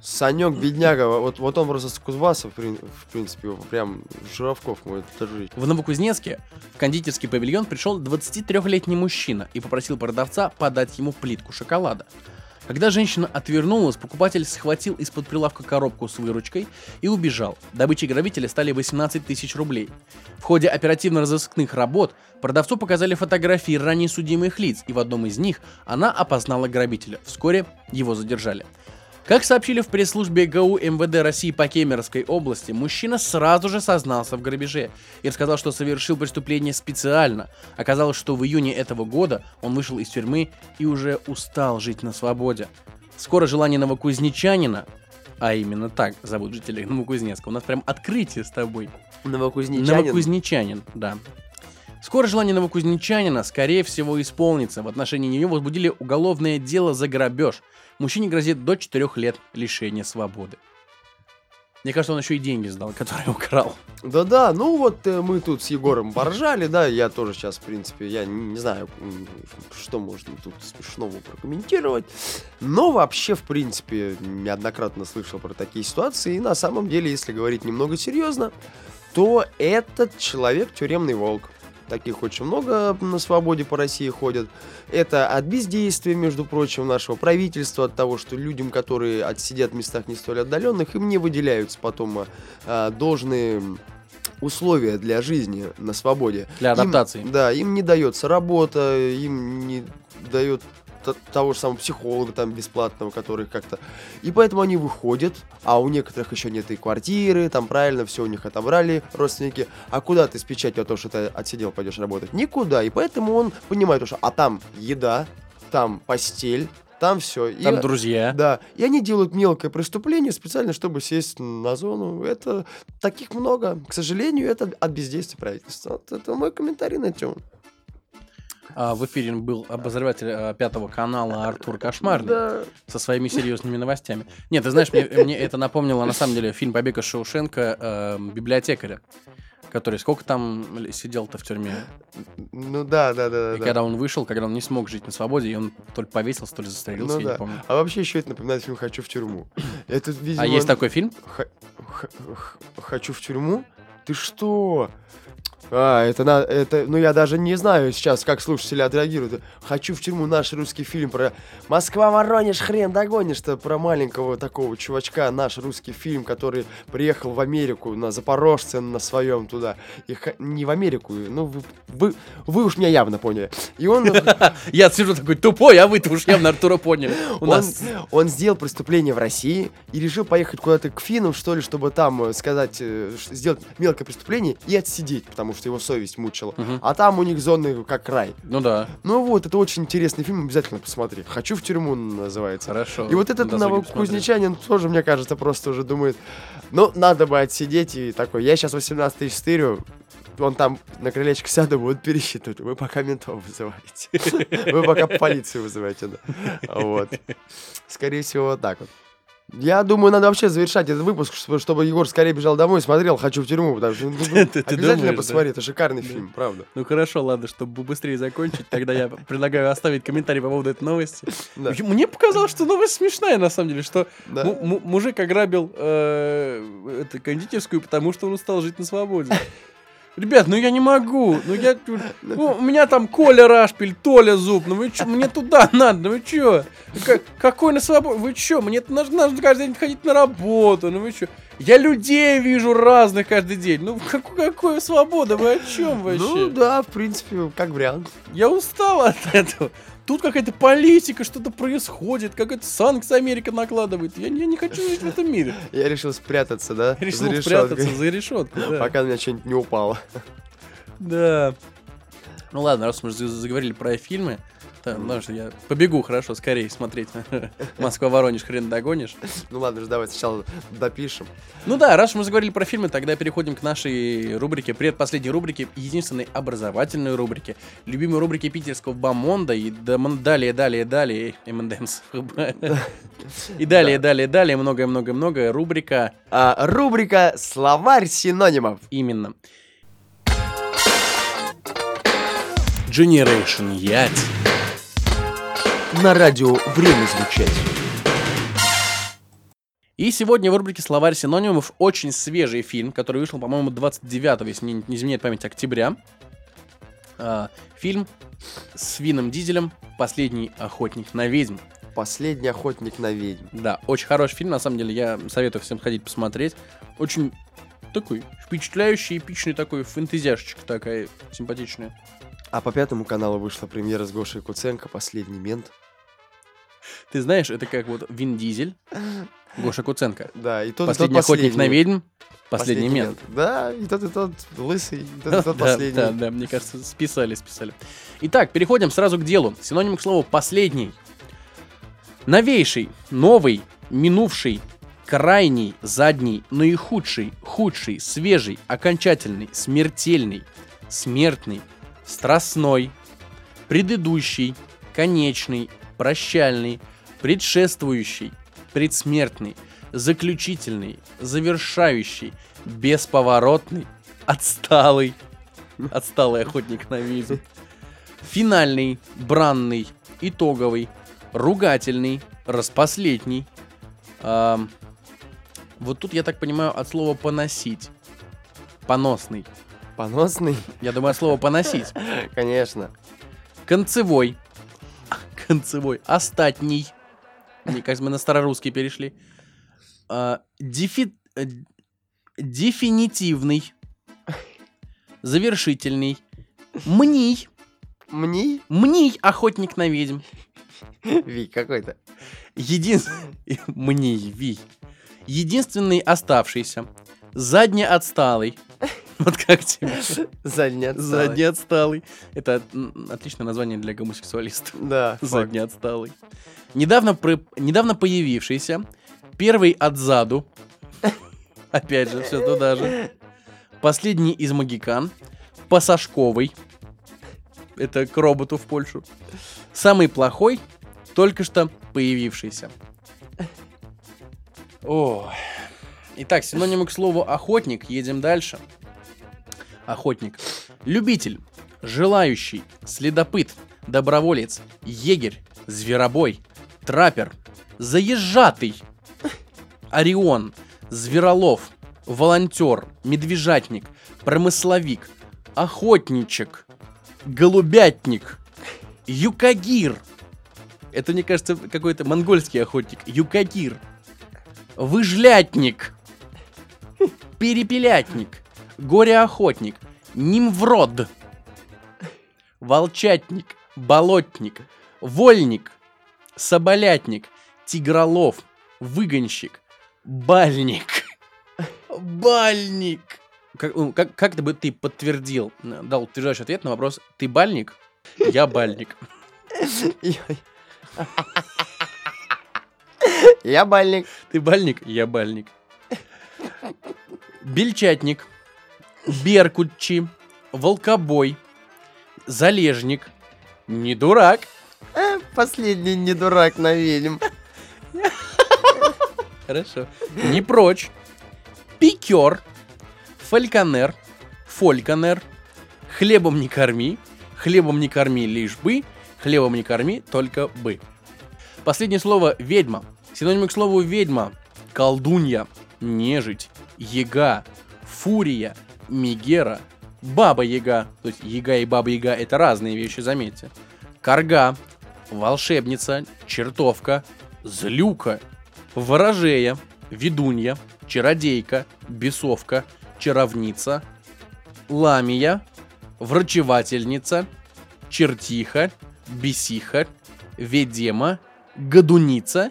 Speaker 2: Санек, бедняга, вот, вот он просто с Кузбасса, в, в принципе, прям Журавков может жить.
Speaker 1: В Новокузнецке в кондитерский павильон пришел 23-летний мужчина и попросил продавца подать ему плитку шоколада. Когда женщина отвернулась, покупатель схватил из-под прилавка коробку с выручкой и убежал. Добычей грабителя стали 18 тысяч рублей. В ходе оперативно-розыскных работ продавцу показали фотографии ранее судимых лиц, и в одном из них она опознала грабителя. Вскоре его задержали. Как сообщили в пресс-службе ГУ МВД России по Кемеровской области, мужчина сразу же сознался в грабеже и рассказал, что совершил преступление специально. Оказалось, что в июне этого года он вышел из тюрьмы и уже устал жить на свободе. Скоро желание новокузнечанина, а именно так зовут жителей Новокузнецка, у нас прям открытие с тобой,
Speaker 2: Новокузнечанин.
Speaker 1: Новокузнечанин, да. Скоро желание новокузнечанина, скорее всего, исполнится. В отношении нее возбудили уголовное дело за грабеж. Мужчине грозит до 4 лет лишения свободы. Мне кажется, он еще и деньги сдал, которые украл.
Speaker 2: Да-да, ну вот э, мы тут с Егором поржали, да, я тоже сейчас, в принципе, я не, не знаю, что можно тут смешного прокомментировать, но вообще, в принципе, неоднократно слышал про такие ситуации, и на самом деле, если говорить немного серьезно, то этот человек тюремный волк. Таких очень много на свободе по России ходят. Это от бездействия, между прочим, нашего правительства, от того, что людям, которые отсидят в местах не столь отдаленных, им не выделяются потом а, должные условия для жизни на свободе.
Speaker 1: Для
Speaker 2: Им-
Speaker 1: адаптации.
Speaker 2: да, им не дается работа, им не дает того же самого психолога там бесплатного, который как-то... И поэтому они выходят, а у некоторых еще нет и квартиры, там правильно все у них отобрали родственники. А куда ты с печатью о том, что ты отсидел, пойдешь работать? Никуда. И поэтому он понимает, что а там еда, там постель, там все.
Speaker 1: Там друзья.
Speaker 2: Да, и они делают мелкое преступление специально, чтобы сесть на зону. Это таких много. К сожалению, это от бездействия правительства. Вот это мой комментарий на тему.
Speaker 1: А, в эфире был обозреватель а, пятого канала Артур Кошмарный
Speaker 2: Да.
Speaker 1: со своими серьезными новостями. Нет, ты знаешь, мне, мне это напомнило на самом деле фильм «Побег из Шоушенка» э, библиотекаря. Который сколько там сидел-то в тюрьме?
Speaker 2: Ну да, да, да,
Speaker 1: И
Speaker 2: да.
Speaker 1: когда он вышел, когда он не смог жить на свободе, и он то ли повесился, то ли застрелился,
Speaker 2: Ну
Speaker 1: я
Speaker 2: да.
Speaker 1: не помню.
Speaker 2: А вообще еще это напоминает фильм «Хочу в тюрьму». Это, видимо,
Speaker 1: А есть такой фильм?
Speaker 2: Х- х- х- Хочу в тюрьму? Ты что? А, это на, это, ну я даже не знаю сейчас, как слушатели отреагируют. Хочу в тюрьму наш русский фильм про Москва, Воронеж, хрен догонишь-то про маленького такого чувачка, наш русский фильм, который приехал в Америку на Запорожце на своем туда. И не в Америку, ну вы, вы, вы уж меня явно поняли. И он,
Speaker 1: Я сижу такой тупой, а вы-то уж явно Артура поняли. У
Speaker 2: он,
Speaker 1: нас
Speaker 2: он сделал преступление в России и решил поехать куда-то к финнам, что ли, чтобы там э, сказать, э, сделать мелкое преступление и отсидеть, потому что его совесть мучила.
Speaker 1: Мгм.
Speaker 2: А там у них зоны как рай.
Speaker 1: Ну да,
Speaker 2: Ну вот, это очень интересный фильм, обязательно посмотри. «Хочу в тюрьму» называется.
Speaker 1: хорошо.
Speaker 2: И вот этот новокузнечанин тоже, мне кажется, просто уже думает, ну, надо бы отсидеть и такой, я сейчас 18 тысяч стырю, он там на крылечко сяду, будут пересчитывать. Вы пока ментов вызываете. Вы пока полицию вызываете. Вот. Скорее всего, вот так вот. Я думаю, надо вообще завершать этот выпуск, чтобы, Егор скорее бежал домой и смотрел «Хочу в тюрьму», потому что ну, ну, обязательно посмотри, это шикарный фильм, правда.
Speaker 1: Ну хорошо, ладно, чтобы быстрее закончить, тогда я предлагаю оставить комментарий по поводу этой новости. Мне показалось, что новость смешная на самом деле, что мужик ограбил э, это, кондитерскую, потому что он устал жить на свободе. Ребят, ну я не могу. Ну я. Ну, у меня там Коля Рашпиль, Толя Зуб. Ну вы чё, мне туда надо, ну вы чё? Как- какой на свободе? Вы чё? Мне нужно, нужно каждый день ходить на работу. Ну вы чё? Я людей вижу разных каждый день. Ну как, какая свобода? Вы о чем вообще?
Speaker 2: Ну да, в принципе, как вариант.
Speaker 1: Я устал от этого. Тут какая-то политика, что-то происходит, какая-то санкция Америка накладывает. Я, не- я не хочу жить в этом мире.
Speaker 2: Я решил спрятаться, да?
Speaker 1: Решил спрятаться за решетку. Да.
Speaker 2: Пока на меня что-нибудь не упало.
Speaker 1: Да. Ну ладно, раз мы уже заговорили про фильмы, то, потому что я побегу, хорошо, скорее смотреть. Москва-Воронеж, хрен догонишь.
Speaker 2: Ну ладно, же давай сначала допишем.
Speaker 1: Ну да, раз мы заговорили про фильмы, тогда переходим к нашей рубрике, предпоследней рубрике, единственной образовательной рубрике, любимой рубрике питерского Бамонда и далее, далее, далее, M&M's. И далее, далее, далее, многое-многое-многое, рубрика
Speaker 2: А, рубрика «Словарь синонимов».
Speaker 1: именно. Generation Ять.
Speaker 2: На радио «Время звучать».
Speaker 1: И сегодня в рубрике «Словарь синонимов» очень свежий фильм, который вышел, по-моему, 29, если не, не изменяет память, октября. А, фильм с Вином Дизелем «Последний охотник на ведьм».
Speaker 2: Последний охотник на ведьм.
Speaker 1: Да, очень хороший фильм, на самом деле, я советую всем сходить посмотреть. Очень такой впечатляющий, эпичный такой, фэнтезяшечка такая симпатичная.
Speaker 2: А по пятому каналу вышла премьера с Гошей Куценко «Последний мент».
Speaker 1: Ты знаешь, это как вот Вин Дизель, Гоша Куценко.
Speaker 2: Да, и тот, и
Speaker 1: Последний
Speaker 2: тот
Speaker 1: охотник на
Speaker 2: последний.
Speaker 1: ведьм, последний мент.
Speaker 2: Да, и тот, и тот лысый, и тот, и тот
Speaker 1: Да,
Speaker 2: последний.
Speaker 1: да, да, мне кажется, списали, списали. Итак, переходим сразу к делу. Синоним к слову «последний». Новейший, новый, минувший, крайний, задний, наихудший, худший, свежий, окончательный, смертельный, смертный, страстной, предыдущий, конечный, прощальный, предшествующий, предсмертный, заключительный, завершающий, бесповоротный, отсталый, отсталый охотник на ведьм, финальный, бранный, итоговый, ругательный, распоследний. Ам, вот тут, я так понимаю, от слова «поносить». Поносный.
Speaker 2: Поносный?
Speaker 1: Я думаю, от слова «поносить».
Speaker 2: Конечно.
Speaker 1: Концевой. Концевой. Остатний. Мне кажется, мы на старорусский перешли. А, дефи- э, Дефинитивный. Завершительный. Мний.
Speaker 2: Мни?
Speaker 1: Мний, охотник на ведьм.
Speaker 2: Ви какой-то.
Speaker 1: Един... Мний, ви. Единственный оставшийся. Задне отсталый. Вот как тебе?
Speaker 2: Задний отсталый.
Speaker 1: Задне отсталый. Это отличное название для гомосексуалистов.
Speaker 2: Да.
Speaker 1: Задний отсталый. Недавно, про- Недавно появившийся. Первый отзаду. Опять же, все туда же. Последний из магикан. Пассажковый. Это к роботу в Польшу. Самый плохой. Только что появившийся. О. Итак, синонимы к слову охотник. Едем дальше. Охотник. Любитель, желающий, следопыт, доброволец, егерь, зверобой, траппер, заезжатый, Орион, Зверолов, волонтер, медвежатник, промысловик, охотничек, голубятник, юкагир. Это, мне кажется, какой-то монгольский охотник. Юкагир. Выжлятник. Перепелятник. Горе-охотник. Нимврод. Волчатник. Болотник. Вольник. Соболятник. Тигролов. Выгонщик. Бальник. Бальник. Как, ну, как, как ты бы ты подтвердил, э, дал утверждающий ответ на вопрос «Ты бальник?» Я бальник.
Speaker 2: Я бальник.
Speaker 1: Ты бальник? Я бальник. Бельчатник. Беркутчи. Волкобой. Залежник. Не дурак.
Speaker 2: Э, Последний не дурак на ведьм.
Speaker 1: Хорошо. Не прочь. Пикер. Фальконер. Фольконер. Хлебом не корми. Хлебом не корми лишь бы. Хлебом не корми, только бы. Последнее слово ведьма. Синонимы к слову ведьма. Колдунья. Нежить. Яга. Фурия. Мигера. Баба Яга. То есть Яга и Баба Яга это разные вещи, заметьте. Карга. Волшебница. Чертовка. Злюка. Ворожея. Ведунья. Чародейка. Бесовка. Чаровница. Ламия. Врачевательница. Чертиха. Бесиха. Ведема. Годуница.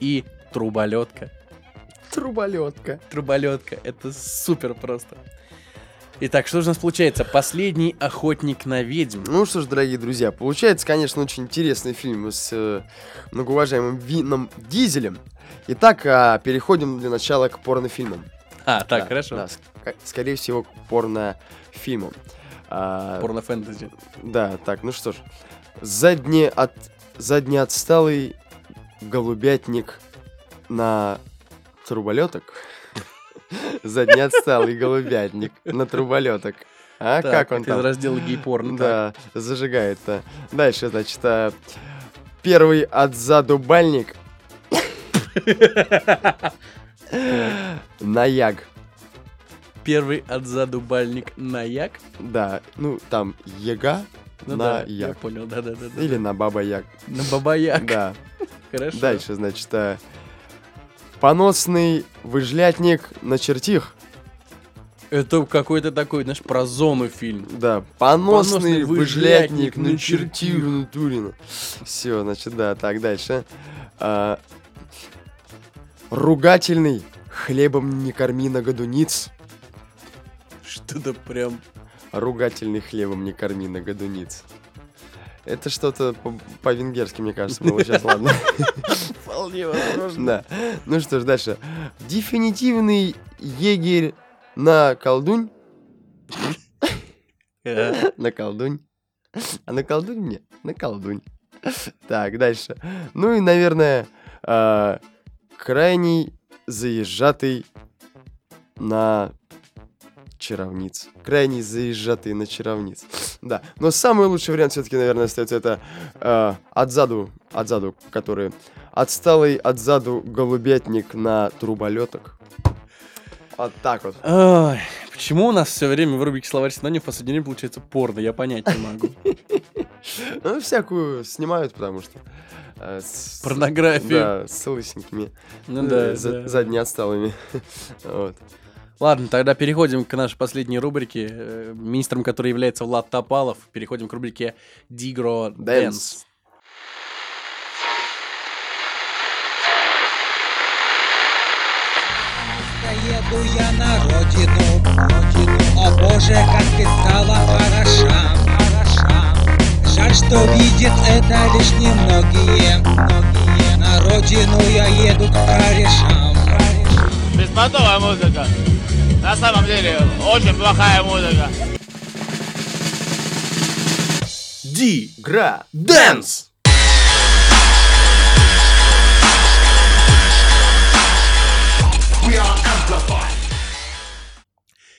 Speaker 1: И труболетка.
Speaker 2: Труболетка.
Speaker 1: Труболетка. Это супер просто. Итак, что же у нас получается? Последний охотник на ведьм.
Speaker 2: Ну что ж, дорогие друзья, получается, конечно, очень интересный фильм с э, многоуважаемым Вином Дизелем. Итак, а, переходим для начала к порнофильмам.
Speaker 1: А, так,
Speaker 2: Да,
Speaker 1: хорошо.
Speaker 2: да, ск- скорее всего, к порнофильмам. А,
Speaker 1: Порно-фэнтези.
Speaker 2: Да, так, ну что ж. Задне от... Заднеотсталый голубятник на труболеток. Заднеотсталый голубятник на труболеток. А
Speaker 1: Так,
Speaker 2: как он
Speaker 1: из
Speaker 2: там?
Speaker 1: раздела гей-порно. так.
Speaker 2: Да, зажигает-то. Дальше, значит, а, первый отзаду бальник. Наяг.
Speaker 1: Первый отзаду бальник на як.
Speaker 2: Да, ну там яга
Speaker 1: Ну
Speaker 2: на
Speaker 1: да, я
Speaker 2: як.
Speaker 1: понял, да-да-да.
Speaker 2: Или на баба як.
Speaker 1: На бабаяк.
Speaker 2: Да.
Speaker 1: Хорошо.
Speaker 2: Дальше, значит, а, поносный выжлятник на чертих.
Speaker 1: Это какой-то такой, знаешь, про зону фильм.
Speaker 2: Да, поносный,
Speaker 1: Поносный
Speaker 2: выжлятник
Speaker 1: выжлятник
Speaker 2: на чертих. Натурина. Все, значит, да, так, дальше. А, ругательный хлебом не корми на годуниц.
Speaker 1: Что-то прям...
Speaker 2: Ругательный хлебом не корми на годуниц. Это что-то по- по-венгерски, мне кажется, было. Сейчас, ладно.
Speaker 1: Вполне возможно.
Speaker 2: Да. Ну что ж, дальше. Дефинитивный егерь на колдунь. На колдунь. А на колдунь мне? На колдунь. Так, дальше. Ну и, наверное, а, крайний заезжатый на чаровниц. Крайний заезжатый на чаровниц. Да, но самый лучший вариант все-таки, наверное, остается это а, отзаду, отзаду, который отсталый отзаду голубятник на труболеток. Вот так вот.
Speaker 1: Ой, почему у нас все время в рубрике словарь синонимов в последнее время получается порно? Я понять не могу.
Speaker 2: Ну, всякую снимают, потому что... э,
Speaker 1: Порнографию.
Speaker 2: Да, с лысенькими.
Speaker 1: Ну
Speaker 2: э,
Speaker 1: да,
Speaker 2: за-
Speaker 1: да.
Speaker 2: Задне отсталыми. Вот.
Speaker 1: Ладно, тогда переходим к нашей последней рубрике. Э, Министром, который является Влад Топалов. Переходим к рубрике Дигро
Speaker 2: Dance.
Speaker 1: Дэнс.
Speaker 5: Еду я на родину, родину. О боже, как ты стала хороша, хороша. Жаль, что видит это лишь немногие, многие. На родину я еду к корешам.
Speaker 6: Беспонтовая музыка. На самом деле, очень плохая музыка.
Speaker 1: Ди
Speaker 2: Гра.
Speaker 1: Дэнс!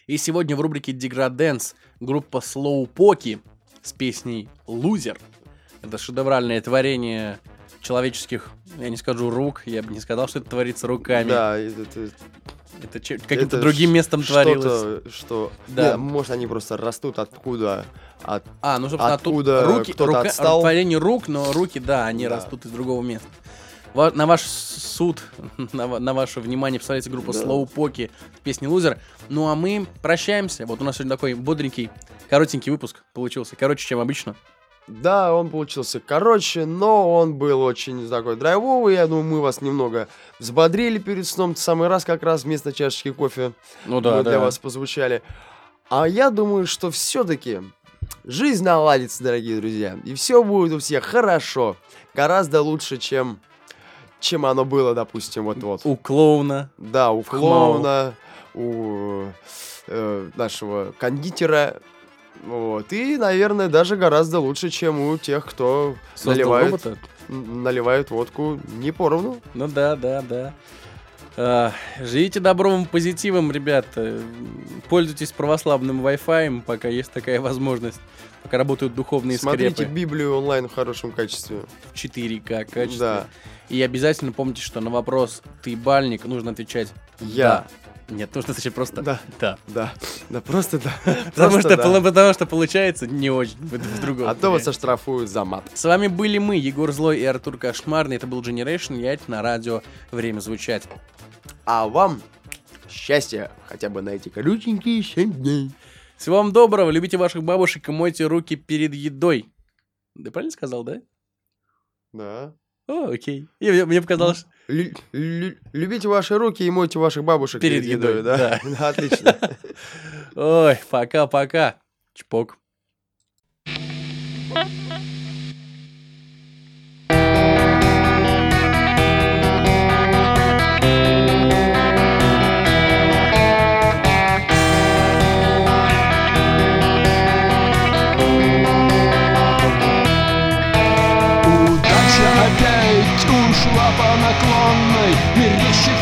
Speaker 1: И сегодня в рубрике Деграденс группа Slowpoke с песней «Лузер». Это шедевральное творение человеческих, я не скажу рук, я бы не сказал, что это творится руками.
Speaker 2: Да, это, это
Speaker 1: Это каким-то другим местом творилось.
Speaker 2: что-то, Что,
Speaker 1: Да.
Speaker 2: да. может, они просто растут откуда, от
Speaker 1: А, ну, собственно,
Speaker 2: Откуда
Speaker 1: тут руки,
Speaker 2: кто-то
Speaker 1: рука-
Speaker 2: отстал.
Speaker 1: творение рук, но руки, да, они
Speaker 2: Да.
Speaker 1: растут из другого места. Ва- на ваш суд, на, на ваше внимание представляется группа
Speaker 2: Да.
Speaker 1: Slowpoke с песней «Лузер». Ну, а мы прощаемся. Вот у нас сегодня такой бодренький, коротенький выпуск получился. Короче, чем обычно.
Speaker 2: Да, он получился короче, но он был очень такой драйвовый. Я думаю, мы вас немного взбодрили перед сном. Самый раз как раз вместо чашечки кофе
Speaker 1: Ну
Speaker 2: мы для вас позвучали. А я думаю, что все-таки жизнь наладится, дорогие друзья. И все будет у всех хорошо. Гораздо лучше, чем, чем оно было, допустим, вот-вот.
Speaker 1: У клоуна.
Speaker 2: Да, у клоуна, у э, нашего кондитера. Вот. И, наверное, даже гораздо лучше, чем у тех, кто
Speaker 1: Создал
Speaker 2: наливает,
Speaker 1: робота.
Speaker 2: наливает водку не поровну.
Speaker 1: Ну да, да, да. А, живите добром, позитивом, ребята. Пользуйтесь православным Wi-Fi, пока есть такая возможность. Пока работают духовные
Speaker 2: Смотрите
Speaker 1: скрепы
Speaker 2: Библию онлайн в хорошем качестве.
Speaker 1: в 4К качестве.
Speaker 2: Да.
Speaker 1: И обязательно помните, что на вопрос «ты бальник» нужно отвечать
Speaker 2: Я.
Speaker 1: «да». Нет, нужно отвечать просто
Speaker 2: Да.
Speaker 1: «да».
Speaker 2: Да. Да, просто да.
Speaker 1: Потому
Speaker 2: Просто
Speaker 1: что,
Speaker 2: да.
Speaker 1: потому что получается не очень в, другом.
Speaker 2: А то вас оштрафуют за мат.
Speaker 1: С вами были мы, Егор Злой и Артур Кошмарный. Это был Generation Ять на радио «Время звучать».
Speaker 2: А вам счастья хотя бы на эти коротенькие 7 дней.
Speaker 1: Всего вам доброго, любите ваших бабушек и мойте руки перед едой. Да правильно сказал, да?
Speaker 2: Да.
Speaker 1: О, окей. И мне, мне показалось,
Speaker 2: Лю- лю- любите ваши руки и мойте ваших бабушек
Speaker 1: Перед
Speaker 2: перед, едой,
Speaker 1: едой,
Speaker 2: да? Отлично.
Speaker 1: ой, пока-пока. Чпок.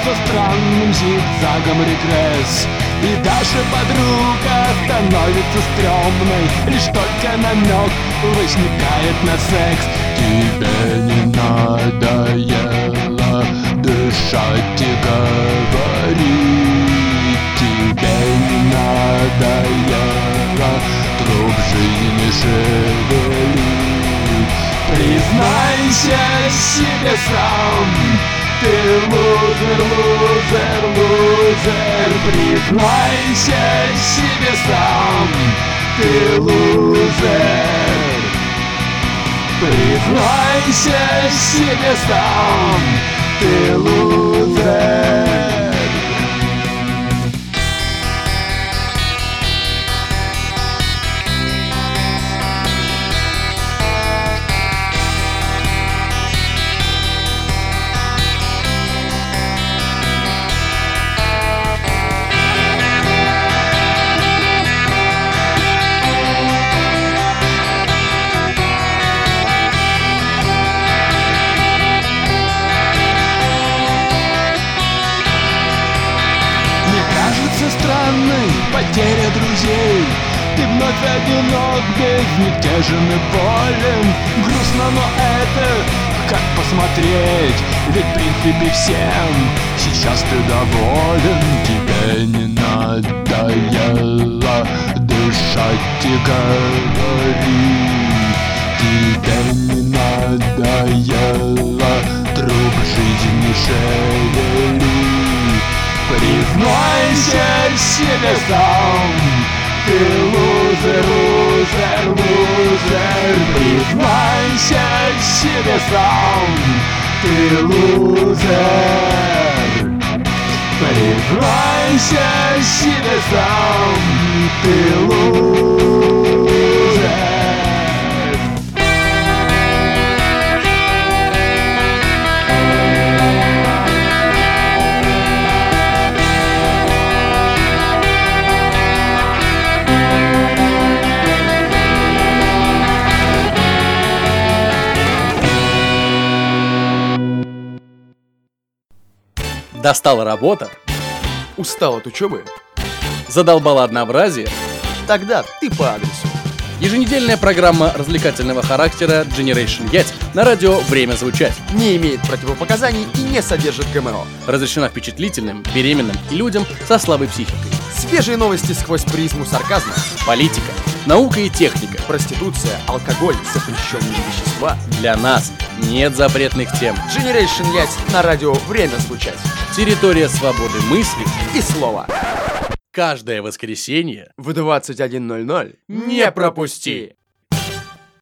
Speaker 7: Мерещится странным зигзагом регресс. И даже подруга становится стрёмной Лишь только намек возникает на секс. Тебе не надоело дышать и говорить? Тебе не надоело труп жизни шевелить Признайся себе сам Ты лузер, лузер, лузер Признайся себе сам Ты лузер Признайся себе сам Ты лузер одинок, безмятежен и болен Грустно, но это как посмотреть. Ведь в принципе всем сейчас ты доволен. Тебе не надоело дышать и говорить Тебе не надоело труп жизни шевелить Признайся себе сам Ты лузер, лузер, лузер Признайся себе сам Ты лузер Признайся себе сам Ты лузер
Speaker 1: Достала работа.
Speaker 2: Устал от учебы?
Speaker 1: Задолбало однообразие?
Speaker 2: Тогда ты по адресу.
Speaker 1: Еженедельная программа развлекательного характера Generation Ять на радио «Время звучать».
Speaker 2: Не имеет противопоказаний и не содержит ГМО.
Speaker 1: Разрешена впечатлительным, беременным и людям со слабой психикой.
Speaker 2: Свежие новости сквозь призму сарказма.
Speaker 1: Политика, наука и техника.
Speaker 2: Проституция, алкоголь, запрещенные вещества.
Speaker 1: Для нас нет запретных тем.
Speaker 2: Generation Ять на радио «Время звучать».
Speaker 1: Территория свободы мысли
Speaker 2: И слово.
Speaker 1: Каждое воскресенье
Speaker 2: В 21.00
Speaker 1: Не пропусти!